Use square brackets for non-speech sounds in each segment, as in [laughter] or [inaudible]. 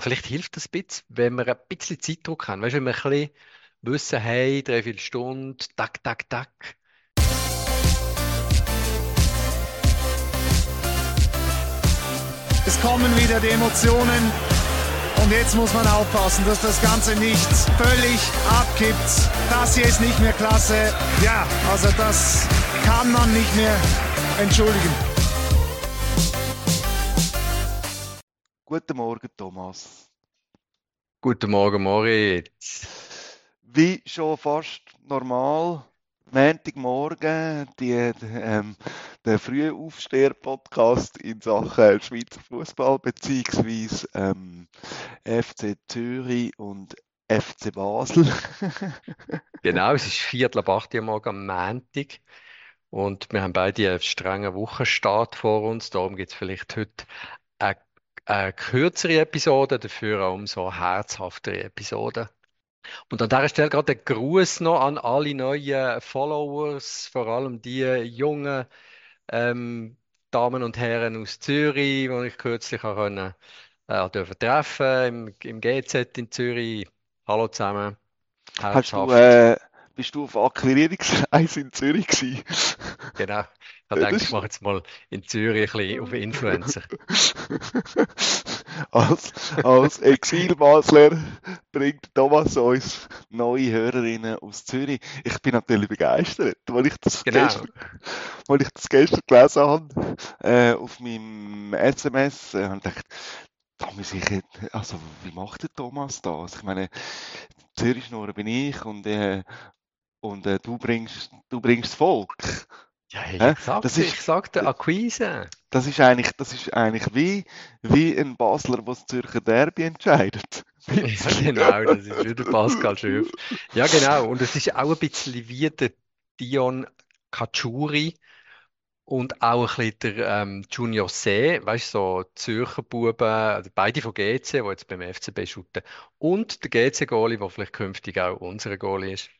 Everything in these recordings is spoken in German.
Vielleicht hilft das ein bisschen, wenn wir ein bisschen Zeitdruck haben. Weißt du, wenn wir ein bisschen wissen, hey, drei, vier Stunden, tak, tak, tak. Es kommen wieder die Emotionen. Und jetzt muss man aufpassen, dass das Ganze nicht völlig abkippt. Das hier ist nicht mehr klasse. Ja, also das kann man nicht mehr entschuldigen. Guten Morgen, Thomas. Guten Morgen, Moritz. Wie schon fast normal, Montagmorgen, die, ähm, der frühe Aufsteher-Podcast in Sachen Schweizer Fußball beziehungsweise ähm, FC Zürich und FC Basel. [laughs] Genau, es ist Viertel ab acht Uhr morgen am Montag und wir haben beide einen strengen Wochenstart vor uns. Darum gibt es vielleicht heute eine kürzere Episode, dafür auch umso herzhaftere Episode. Und an dieser Stelle gerade ein Gruß noch an alle neuen Followers, vor allem die jungen ähm, Damen und Herren aus Zürich, die ich kürzlich auch können, äh, dürfen treffen im, im GZ in Zürich. Hallo zusammen. Hast du, Herzhaft. äh, bist du auf Akquirierungsreise in Zürich gewesen? Genau. Ich habe gedacht, ich mache jetzt mal in Zürich ein bisschen auf Influencer. [laughs] Als, als Exilbasler bringt Thomas uns neue Hörerinnen aus Zürich. Ich bin natürlich begeistert, weil ich das Genau. gestern, weil ich das gestern gelesen habe äh, auf meinem SMS äh, und dachte, da muss ich also wie macht der Thomas das? Ich meine, Zürich Schnurren bin ich und äh, und äh, du bringst du bringst das Volk. Ja, ich sagte, Das ist- ich sagte Akquise. Das ist eigentlich, das ist eigentlich wie, wie ein Basler, der das Zürcher Derby entscheidet. [laughs] Genau, das ist wieder Pascal Schöpf. Ja, genau. Und es ist auch ein bisschen wie der Dion Cacciuri und auch ein bisschen der ähm, Junior C, weißt du, so Zürcher Buben, also beide von GC, die jetzt beim FCB shooten. Und der GC-Goalie, der vielleicht künftig auch unser Goalie ist.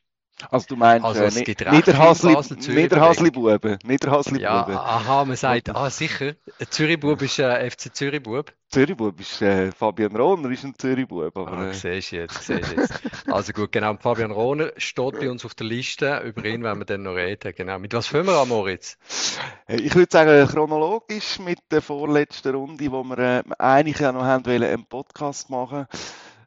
Also du meinst Also äh, es gibt viel Niederhasli, Niederhasli-Buben, Niederhasli-Buben. Ja, aha, man sagt, ah, sicher, ein Zürich-Bub ist ein FC Zürich-Bub. Zürich-Bub ist äh, Fabian Rohner, ist ein Zürich-Bub, aber Ah, äh, siehst du jetzt, siehst jetzt. Also gut, genau. Fabian Rohner steht bei uns auf der Liste. Über ihn werden wir dann noch reden. Genau. Mit was fangen wir an, Moritz? äh, ich würde sagen, chronologisch mit der vorletzten Runde, wo wir äh, eigentlich ja noch haben wollen, einen Podcast machen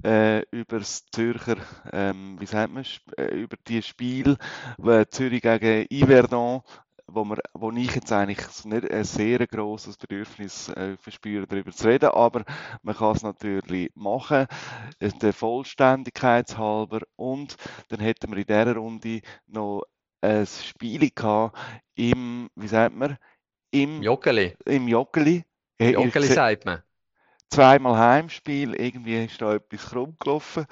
äh, über das Zürcher, ähm, wie sagt man, äh, über die Spiel äh, Zürich gegen Yverdon, wo, wir, wo ich jetzt eigentlich nicht ein sehr grosses Bedürfnis äh, verspüre, darüber zu reden, aber man kann es natürlich machen, äh, der Vollständigkeit halber und dann hätten wir in dieser Runde noch ein Spiel gehabt im, wie sagt man, im, Joggeli. im Joggeli. Joggeli sagt man. Zweimal Heimspiel, irgendwie ist da etwas krumm gelaufen.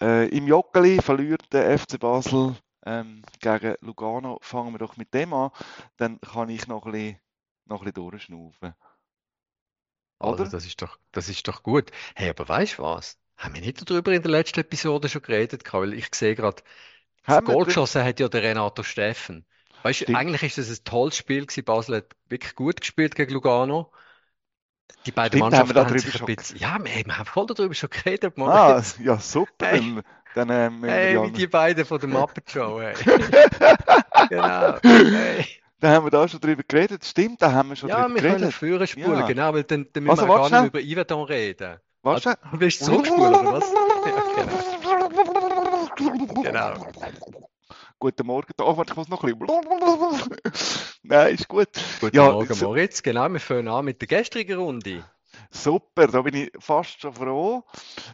Äh, Im Joggeli verliert der FC Basel ähm, gegen Lugano. Fangen wir doch mit dem an, dann kann ich noch ein bisschen, noch ein bisschen durchschnaufen. Also, Oder? das ist doch, das ist doch gut. Hey, aber weißt du was? Haben wir nicht darüber in der letzten Episode schon geredet? Weil ich sehe gerade, das Haben wir Goal drü- geschossen hat ja der Renato Steffen. Weißt du, eigentlich ist das ein tolles Spiel gewesen. Basel hat wirklich gut gespielt gegen Lugano. Die beiden Stimmt, haben wir Mannschaften haben darüber sich ein schon- bisschen, ja, wir, wir haben voll darüber schon geredet, Ah, Moritz. ja, super. Hey. Dann, äh, wir Hey, ja, wie die beiden von der Muppet Show, hey. [laughs] Genau. Hey. dann haben wir da schon drüber geredet. Stimmt, da haben wir schon Ja, drüber wir können geredet. führen spulen, Ja. genau, weil dann, dann müssen Also, wir gar nicht über Yverdon reden. Was? Also, du willst zurückspulen, oder was? Ja, genau. Genau. Guten Morgen. Oh, warte, ich muss noch ein bisschen. Nein, ist gut. Guten Ja, Morgen, so- Moritz. Genau, wir fangen an mit der gestrigen Runde. Super, da bin ich fast schon froh,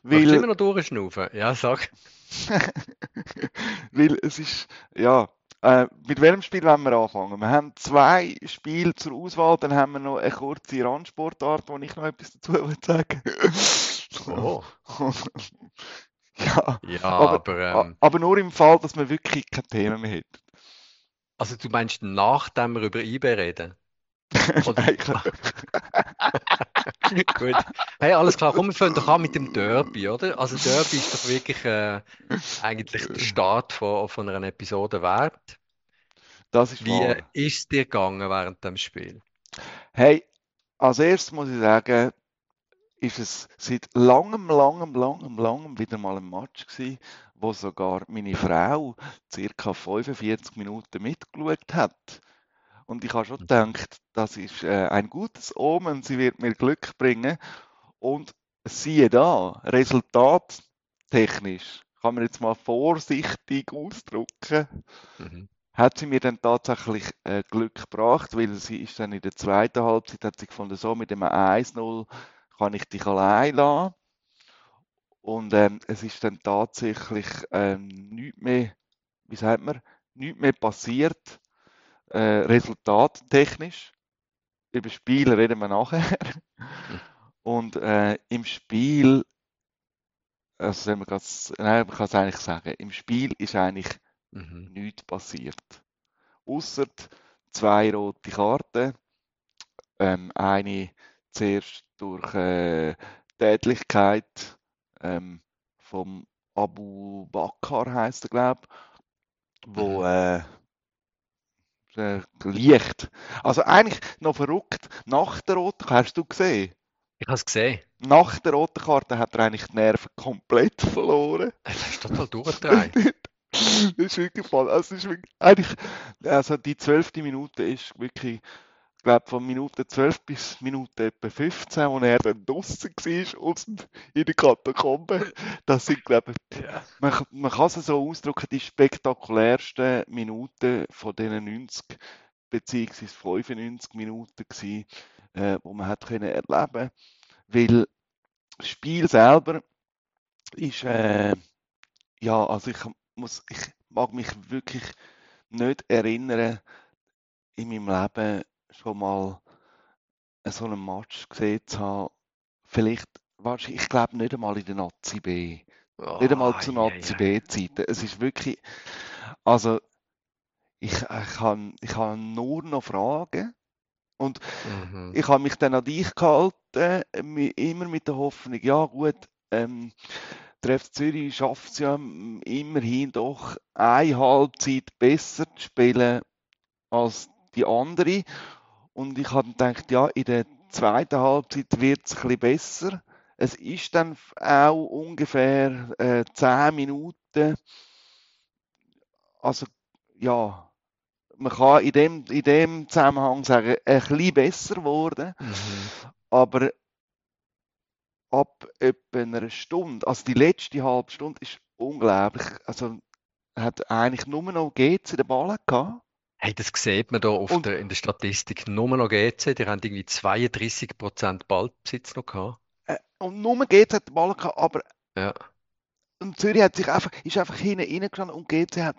Willst du weil, immer noch durchschnaufen? Ja, sag. [laughs] weil es ist, ja, äh, mit welchem Spiel wollen wir anfangen? Wir haben zwei Spiele zur Auswahl, dann haben wir noch eine kurze Randsportart, wo ich noch etwas dazu [laughs] will sagen Oh. [laughs] Ja, Ja, Aber- aber, ähm, aber nur im Fall, dass wir wirklich kein Thema mehr hätten. Also du meinst, nachdem wir über eBay reden? [laughs] Oder- [laughs] Gut. Hey, alles klar, komm, wir fangen doch an mit dem Derby, oder? Also Derby ist doch wirklich äh, eigentlich der Start von, von einer Episode wert. das ist Wie wahr. äh, ist es dir gegangen während dem Spiel? Hey, als erstes muss ich sagen, ist es seit langem, langem, langem, langem wieder mal ein Match gewesen, wo sogar meine Frau circa 45 Minuten mitgeschaut hat. Und ich habe schon gedacht, das ist äh, ein gutes Omen, sie wird mir Glück bringen. Und siehe da, resultattechnisch, kann man jetzt mal vorsichtig ausdrücken, Mhm. hat sie mir dann tatsächlich äh, Glück gebracht, weil sie ist dann in der zweiten Halbzeit, hat sie gefunden, so mit dem 1-0 kann ich dich allein lassen. Und ähm, es ist dann tatsächlich ähm, nichts mehr, wie sagt man, nichts mehr passiert, äh, resultattechnisch. Über Spiel reden wir nachher. Und äh, im Spiel, also soll man grad, nein, man kann es eigentlich sagen, im Spiel ist eigentlich Mhm. nichts passiert. Ausser zwei rote Karten. Ähm, eine zuerst durch äh, Tätlichkeit ähm, vom Abu Bakr heißt er, glaube wo äh, äh, leicht. Also eigentlich noch verrückt. Nach der roten Karte, hast du gesehen? Ich habe es gesehen. Nach der roten Karte hat er eigentlich die Nerven komplett verloren. [laughs] Das ist total durchgedreht. [laughs] Das ist wirklich voll. Also, ist wirklich, eigentlich, also die zwölfte Minute ist wirklich, ich glaube, von Minute 12 bis Minute etwa 15, wo er dann draußen war, außen in der Katakombe. Das sind, glaube ich, Ja. man, man kann es so ausdrücken, die spektakulärsten Minuten von diesen 90 bzw. 95 Minuten gewesen, äh, wo man hat können erleben, weil das Spiel selber ist, äh, ja, also ich muss, ich mag mich wirklich nicht erinnern, in meinem Leben schon mal so einen Match gesehen zu haben. Vielleicht, ich glaube nicht einmal in der Nazi B. Nicht einmal zu Oh, ei, ei, Nazi ei. B-Zeiten. Es ist wirklich, also ich, ich kann, ich kann nur noch Fragen. Und Mhm. ich habe mich dann an dich gehalten, immer mit der Hoffnung, ja gut, ähm, der FC Zürich schafft es ja mm, immerhin doch eine Halbzeit besser zu spielen als die andere. Und ich habe gedacht, ja, in der zweiten Halbzeit wird es ein bisschen besser. Es ist dann auch ungefähr äh, 10 Minuten. Also, ja, man kann in dem, in dem Zusammenhang sagen, ein bisschen besser geworden. Mhm. Aber ab etwa einer Stunde, also die letzte halbe Stunde, ist unglaublich. Also hat eigentlich nur noch GC den Ball gehabt. Hey, das sieht man da auf Und- der, in der Statistik. Nur noch GC, die haben irgendwie 32% Ballbesitz noch gehabt. Äh, Und nur GC hat den Ball gehabt, aber Ja. und Zürich hat sich einfach, ist einfach hinten reingestanden und GC hat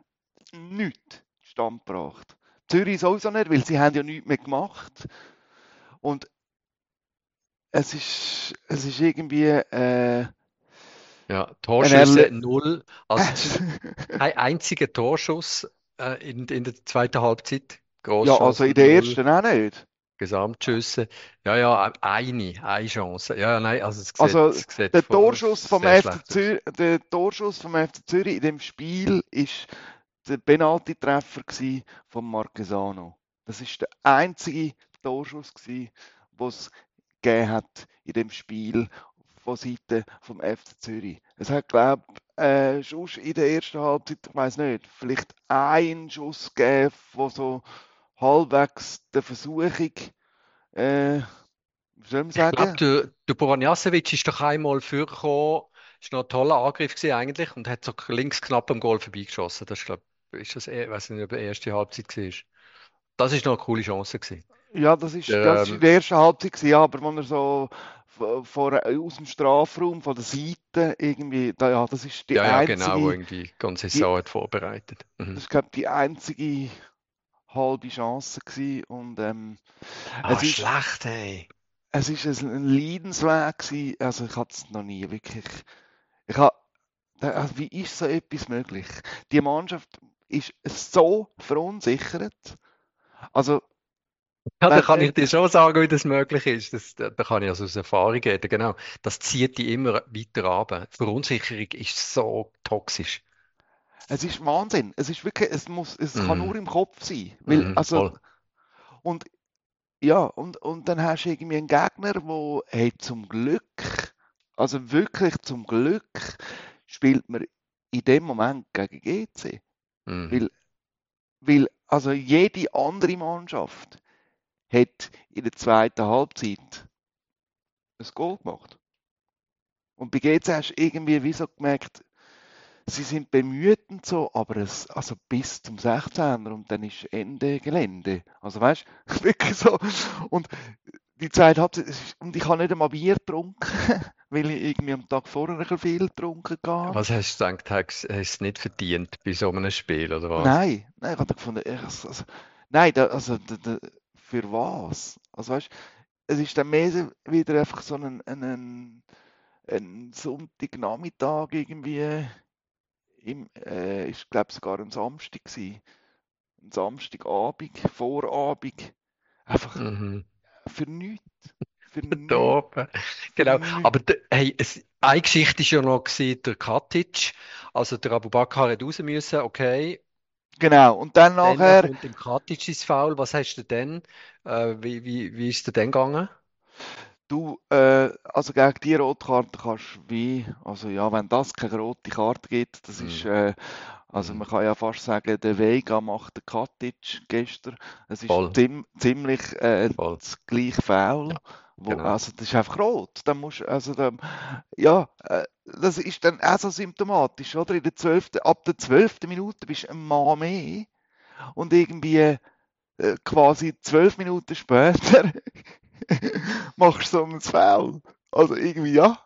nichts stand gebracht. Zürich sowieso nicht, weil sie haben ja nichts mehr gemacht. Und es ist, es ist irgendwie äh, Ja, Torschüsse null. Also [laughs] kein einziger Torschuss äh, in, in der zweiten Halbzeit. ja, also in der ersten auch nicht. Gesamtschüsse. Ja, ja, eine, eine Chance. Ja, nein, also es sieht, Also, es sieht Der Torschuss vom FC. Zürich, der Torschuss vom FC Zürich in dem Spiel ist der Penalty-Treffer von Marquesano. Das ist der einzige Torschuss was gegeben hat in dem Spiel von Seite vom FC Zürich. Es hat glaube äh, Schuss in der ersten Halbzeit, ich weiß nicht, vielleicht einen Schuss gegeben, wo so halbwegs der Versuchung, äh, Ich glaube, der, der Boranjasevic ist doch einmal vorgekommen. Ist noch ein toller Angriff gewesen eigentlich und hat so links knapp am Goal vorbeigeschossen. Das ist, glaube ist das, ich weiß nicht, ob die erste Halbzeit war. Das ist noch eine coole Chance gewesen. Ja, das ist, Der, das ist der ersten Halbzeit, gewesen, aber wenn er so vor, aus dem Strafraum, von der Seite irgendwie, da, ja, das ist die Ja, ja, einzige, genau, wo irgendwie die ganze Saison hat vorbereitet. Mhm. das ist, glaube die einzige halbe Chance gewesen und ähm, Ah, es ist, schlecht, ey. es ist ein, ein Leidensweg gewesen, also ich hatte es noch nie wirklich, ich habe, also wie ist so etwas möglich? Die Mannschaft ist so verunsichert, also Ja, da kann ich dir schon sagen, wie das möglich ist. Das, da da kann ich also aus Erfahrung reden. Genau. Das zieht die immer weiter runter. Verunsicherung ist so toxisch. Es ist Wahnsinn. Es ist wirklich, es muss, es kann Mhm. nur im Kopf sein. Weil, Mhm, also, voll. und ja, und, und dann hast du irgendwie einen Gegner, der, hey, zum Glück, also wirklich zum Glück, spielt man in dem Moment gegen GC. Mhm. Weil, weil also jede andere Mannschaft hat in der zweiten Halbzeit ein Goal gemacht. Und bei GC hast du irgendwie wie so gemerkt, sie sind bemüht und so, aber es, also bis zum 16er und dann ist Ende Gelände. Also weißt du, [laughs] wirklich so. Und die zweite Halbzeit, und ich habe nicht einmal Bier getrunken, [laughs] weil ich irgendwie am Tag vorher ein bisschen viel getrunken habe. Was hast du gedacht, hast du es nicht verdient bei so einem Spiel, oder was? Nein, nein, ich habe gefunden, ich- also, nein, da, also da, da, für was? Also weißt, es ist dann mehr wieder einfach so ein, ein, ein, Sonntagnachmittag irgendwie, im, äh, ist glaube sogar ein Samstag gewesen, ein Samstagabend, Vorabend, einfach Mhm. für nichts, für [laughs] oben. für Genau. nichts. Aber hey, es, eine Geschichte ist ja noch gewesen, der Katic. Also der Abubakar hat raus müssen, okay. Genau, und dann nachher, kommt dem Katic ins Foul. Was hast du denn? Äh, wie, wie, wie ist es denn gegangen? Du, äh, also gegen die Rotkarte kannst du wie, also ja, wenn das keine rote Karte gibt, das ist, Mhm. äh, also Mhm. man kann ja fast sagen, der Vega macht den Katic gestern. Es ist ziem, ziemlich äh, das gleiche Foul, Ja, wo, genau. also das ist einfach rot. Dann musst, also dann, ja, äh, das ist dann auch so symptomatisch, oder? In der 12., ab der 12. Minute bist du ein Mann mehr und irgendwie äh, quasi zwölf Minuten später [laughs] machst du so ein Foul. Also irgendwie, ja.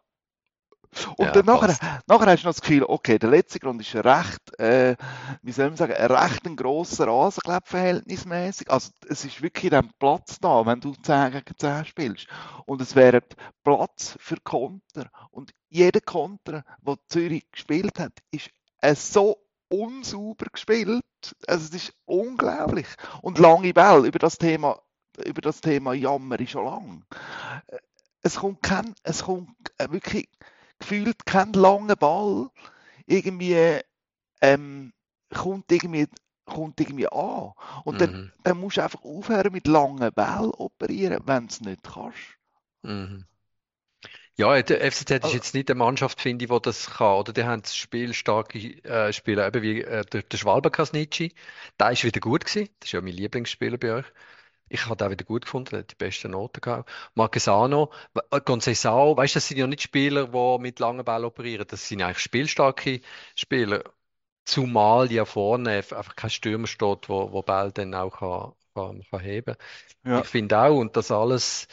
Und Ja, dann nachher, nachher hast du noch das Gefühl, okay, der letzte Grund ist recht, äh, wie soll man sagen, ein recht ein grosser Rasen, glaube ich, verhältnismäßig. Also es ist wirklich dann Platz da, wenn du 10 gegen 10 spielst. Und es wäre Platz für Konter. Und jeder Konter, den Zürich gespielt hat, ist äh, so unsauber gespielt. Also es ist unglaublich. Und lange Bälle über das Thema, über das Thema Jammer ist schon lang. Äh, Es kommt kein, es kommt äh, wirklich gefühlt kein langer Ball irgendwie ähm, kommt irgendwie kommt irgendwie an. Und dann, Mhm. dann musst du einfach aufhören mit langen Bällen operieren, wenn du es nicht kannst. Mhm. Ja, der FCZ ist Also, jetzt nicht eine Mannschaft, finde ich, die das kann. Oder die haben spielstarke äh, Spieler, eben wie äh, der, der Schwalbe Kasnici. Der ist wieder gut gewesen. Das ist ja mein Lieblingsspieler bei euch. Ich habe den wieder gut gefunden, hat die besten Noten gehabt. Marquesano, äh, Conceição, weißt du, das sind ja nicht Spieler, die mit langen Bällen operieren. Das sind eigentlich spielstarke Spieler. Zumal ja vorne einfach kein Stürmer steht, wo, wo Ball dann auch kann, kann, kann heben. ja, Ich finde auch, und das alles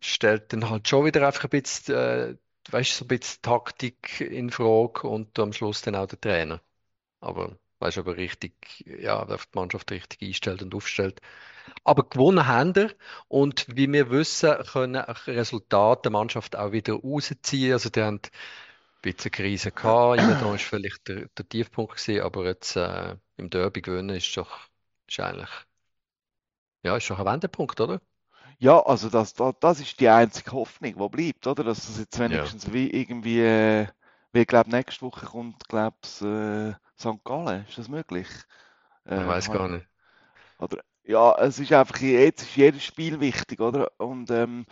stellt dann halt schon wieder einfach ein bisschen, äh, weißt so ein bisschen Taktik in Frage und am Schluss dann auch der Trainer. Aber weißt du, ob er richtig, ja, ob die Mannschaft richtig einstellt und aufstellt. Aber gewonnen haben wir und wie wir wissen, können Resultate der Mannschaft auch wieder rausziehen. Also die haben ein bisschen Krise gehabt. Immer da ist vielleicht der, der Tiefpunkt gewesen, aber jetzt äh, im Derby gewinnen ist doch ist eigentlich, ja, ist doch ein Wendepunkt, oder? ja, also das, das, das ist die einzige Hoffnung, die bleibt, oder? Dass es jetzt Ja. wenigstens wie irgendwie, äh, wie ich glaube, nächste Woche kommt, glaube ich, äh, St. Gallen. Ist das möglich? Ich Äh, weiß habe gar ich, nicht. oder, ja, es ist einfach, jetzt ist jedes Spiel wichtig, oder? Und ähm,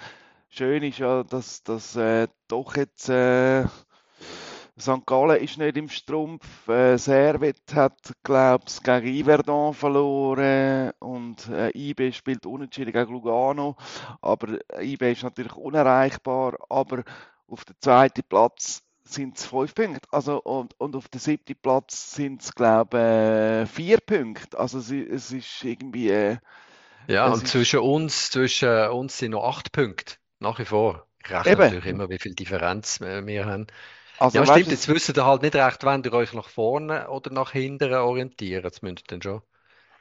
schön ist ja, dass, dass äh, doch jetzt äh, St. Gallen ist nicht im Strumpf. Äh, Servet hat, glaube ich, gegen Yverdon verloren und äh, IB spielt unentschieden gegen Lugano. Aber äh, IB ist natürlich unerreichbar. Aber auf dem zweiten Platz sind es fünf Punkte. Also, und, und auf dem siebten Platz sind es, glaube ich, äh, vier Punkte. Also es, es ist irgendwie, äh, Ja, und zwischen uns, zwischen uns sind noch acht Punkte. Nach wie vor. Ich rechne eben. natürlich immer, wie viel Differenz wir wir haben. Also Ja, weißt stimmt. du, Jetzt wisst ihr halt nicht recht, wenn ihr euch nach vorne oder nach hinten orientiert. Das müsst ihr dann schon.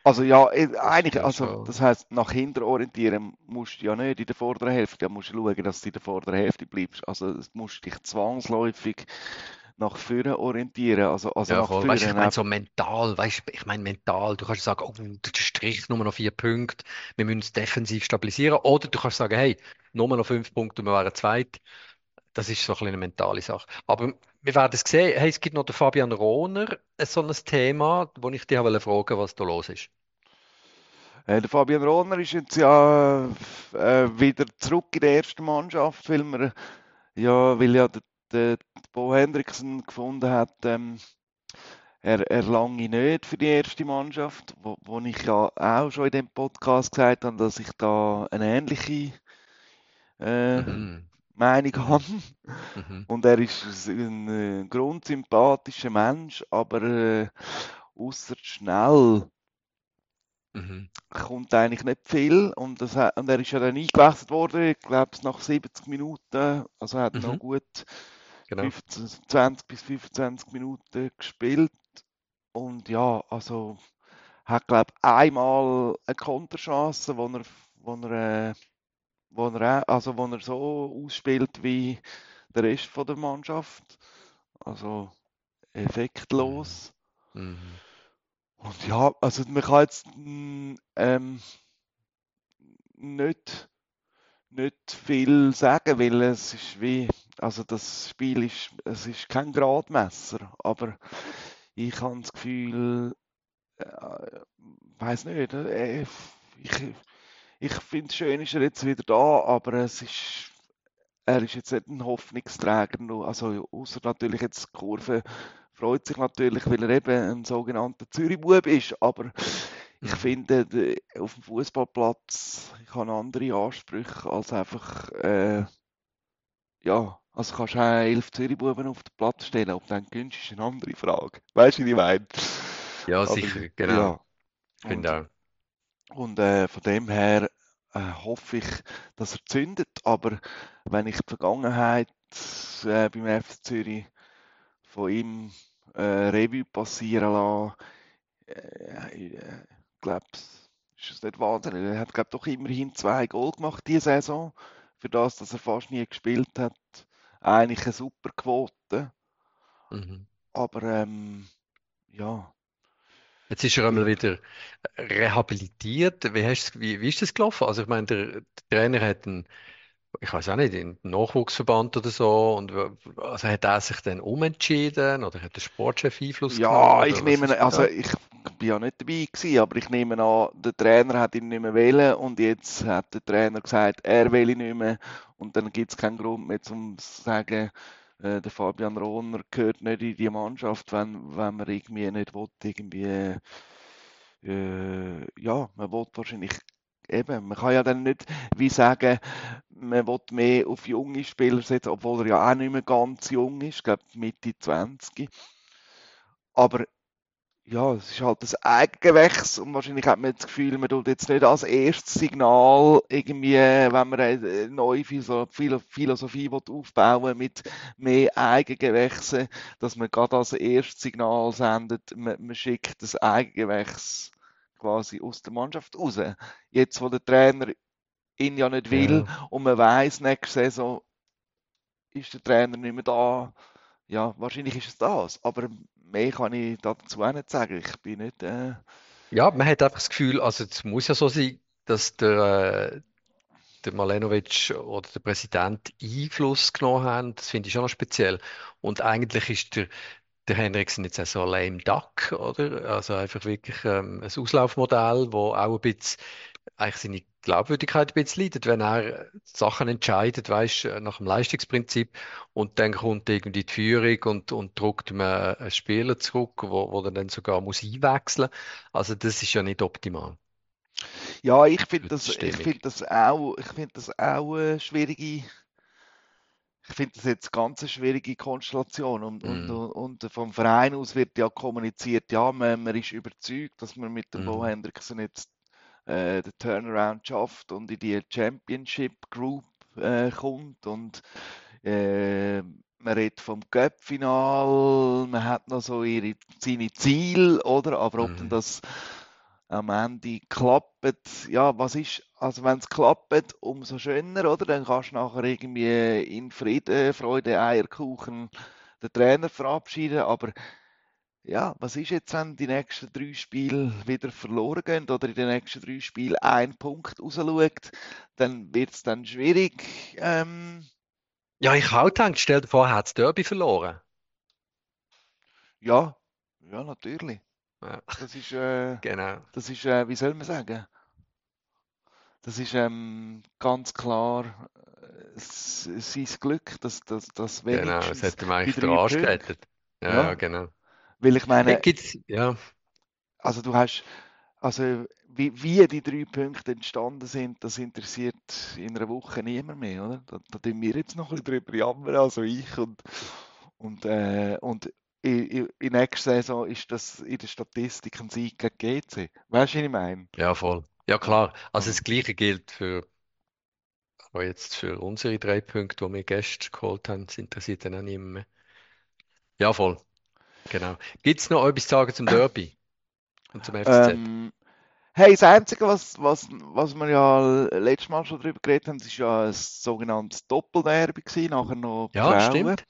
Also ja, eh, eigentlich, also das heißt, nach hinten orientieren musst du ja nicht in der vorderen Hälfte, da musst du schauen, dass du in der vorderen Hälfte bleibst. Also das musst dich zwangsläufig nach vorne orientieren, also, also Ja, nach voll. Weißt du, ich meine so mental, weißt du, ich meine mental, du kannst sagen, oh, der Strich nur noch vier Punkte, wir müssen es defensiv stabilisieren. Oder du kannst sagen, hey, nur noch fünf Punkte wir wären zweit. Das ist so ein eine mentale Sache. Aber wir werden es sehen. Hey, es gibt noch den Fabian Rohner, so ein Thema, wo ich dich wollte fragen, was da los ist. Äh, der Fabian Rohner ist jetzt ja äh, wieder zurück in der ersten Mannschaft, weil, wir, ja, weil ja der, der Bo Hendrickson gefunden hat, ähm, er, er lange nicht für die erste Mannschaft, wo, wo ich ja auch schon in dem Podcast gesagt habe, dass ich da eine ähnliche äh, mhm. Meinung [laughs] habe. Mhm. Und er ist ein, ein grundsympathischer Mensch, aber äh, außer schnell mhm. kommt eigentlich nicht viel. Und, das, und er ist ja dann eingewechselt worden, ich glaube nach 70 Minuten, also er hat mhm. noch gut genau. 15, 20 bis 25 Minuten gespielt. Und ja, also hat glaube ich einmal eine Konterchance, wo er, wo er, äh, wo er, also wo er so ausspielt wie der Rest von der Mannschaft. Also effektlos. Mhm. Und ja, also man kann jetzt ähm, nicht, nicht viel sagen, weil es ist wie, also das Spiel ist, es ist kein Gradmesser, aber ich habe das Gefühl, äh, weiß nicht, äh, ich, ich finde es schön, ist er jetzt wieder da, aber es ist, er ist jetzt nicht ein Hoffnungsträger, also außer natürlich jetzt die Kurve freut sich natürlich, weil er eben ein sogenannter Zürichbub ist, aber ich mhm. finde, auf dem Fußballplatz ich habe andere Ansprüche als einfach, äh, ja, also kannst du auch elf Zürichbuben auf den Platz stellen, ob dann günstig ist eine andere Frage. Weißt du, wie ich meine? Ja, sicher, genau. Ja. Finde auch. Und äh, von dem her äh, hoffe ich, dass er zündet, aber wenn ich die Vergangenheit äh, beim FC Zürich von ihm äh, Revue passieren lassen. Äh, ich äh, glaube, ist es nicht wahnsinnig. Er hat, glaube doch immerhin zwei Goal gemacht diese Saison. Für das, dass er fast nie gespielt hat. Eigentlich eine super Quote. Mhm. Aber ähm, ja. Jetzt ist er einmal wieder rehabilitiert. Wie, hast, wie, wie ist das gelaufen? Also ich meine, der, der Trainer hat einen ich weiß auch nicht, in den Nachwuchsverband oder so. Und also hat er sich dann umentschieden oder hat der Sportchef Einfluss ja, genommen? Ja, ich nehme, also ich bin ja nicht dabei gewesen, aber ich nehme an, der Trainer hat ihn nicht mehr wählen und jetzt hat der Trainer gesagt, er will ihn nicht mehr und dann gibt es keinen Grund mehr zum sagen, äh, der Fabian Rohner gehört nicht in die Mannschaft, wenn, wenn man irgendwie nicht will, irgendwie äh, ja, man will wahrscheinlich eben, man kann ja dann nicht wie sagen, man will mehr auf junge Spieler setzen, obwohl er ja auch nicht mehr ganz jung ist, ich glaube Mitte 20. Aber ja, es ist halt das Eigengewächs und wahrscheinlich hat man das Gefühl, man tut jetzt nicht als erstes Signal irgendwie, wenn man eine neue Philosophie aufbauen mit mehr Eigengewächse, dass man gerade als erstes Signal sendet, man, man schickt das Eigengewächs quasi aus der Mannschaft raus. Jetzt, wo der Trainer ihn ja nicht will ja. und man weiß nächste Saison ist der Trainer nicht mehr da. Ja, wahrscheinlich ist es das, aber mehr kann ich dazu auch nicht sagen. Ich bin nicht. Äh... Ja, man hat einfach das Gefühl, also es muss ja so sein, dass der, äh, der Malenovic oder der Präsident Einfluss genommen haben. Das finde ich schon noch speziell. Und eigentlich ist der, der Henriksen jetzt auch so ein lame duck, oder? Also einfach wirklich ähm, ein Auslaufmodell, wo auch ein bisschen eigentlich seine Glaubwürdigkeit ein bisschen leidet, wenn er Sachen entscheidet, weißt, nach dem Leistungsprinzip und dann kommt irgendwie die Führung und, und druckt man einen Spieler zurück, wo, wo er dann sogar muss einwechseln. Also das ist ja nicht optimal. Ja, ich finde das, ich finde das auch, ich finde das auch eine schwierige ich finde das jetzt ganz eine schwierige Konstellation und, mm. und, und, vom Verein aus wird ja kommuniziert, ja, man, man ist überzeugt, dass man mit dem mm. Bo Hendrickson jetzt äh, den Turnaround schafft und in die Championship Group äh, kommt und äh, man redet vom Cup-Final, man hat noch so ihre, seine Ziele, oder? Aber ob denn das am Ende klappt, ja, was ist, also wenn es klappt, umso schöner, oder? Dann kannst du nachher irgendwie in Frieden, Freude, Eierkuchen den Trainer verabschieden, aber ja, was ist jetzt, wenn die nächsten drei Spiele wieder verloren gehen oder in den nächsten drei Spielen ein Punkt rausschaut, dann wird es dann schwierig. Ähm, ja, ich habe auch gedacht, stell dir vor, hat das Derby verloren. Ja, ja, natürlich. Ja. Das ist, äh, [laughs] genau. das ist äh, wie soll man sagen? das ist ähm, ganz klar äh, sein Glück, dass das dass Genau, es wenigstens eigentlich den drei Arsch Punkten, gerettet. Ja, ja, ja, genau. Weil ich meine, ja, also du hast, also wie, wie die drei Punkte entstanden sind, das interessiert in einer Woche niemand mehr, oder? Da, da tun wir jetzt noch ein bisschen drüber jammern, also ich und, und, äh, und in, in, in nächster Saison ist das in der Statistik ein Sieg gegen GC. Weißt du, was ich meine? ja, voll. Ja, klar. Also das Gleiche gilt für, aber jetzt für unsere drei Punkte, die wir gestern geholt haben, das interessiert dann auch niemand mehr. Ja, voll. Genau. Gibt es noch etwas zu sagen zum Derby und zum FCZ? ähm, Hey, das Einzige, was, was, was wir ja letztes Mal schon darüber geredet haben, war ja ein sogenanntes Doppelderby gewesen, nachher noch Ja, Frauen. stimmt.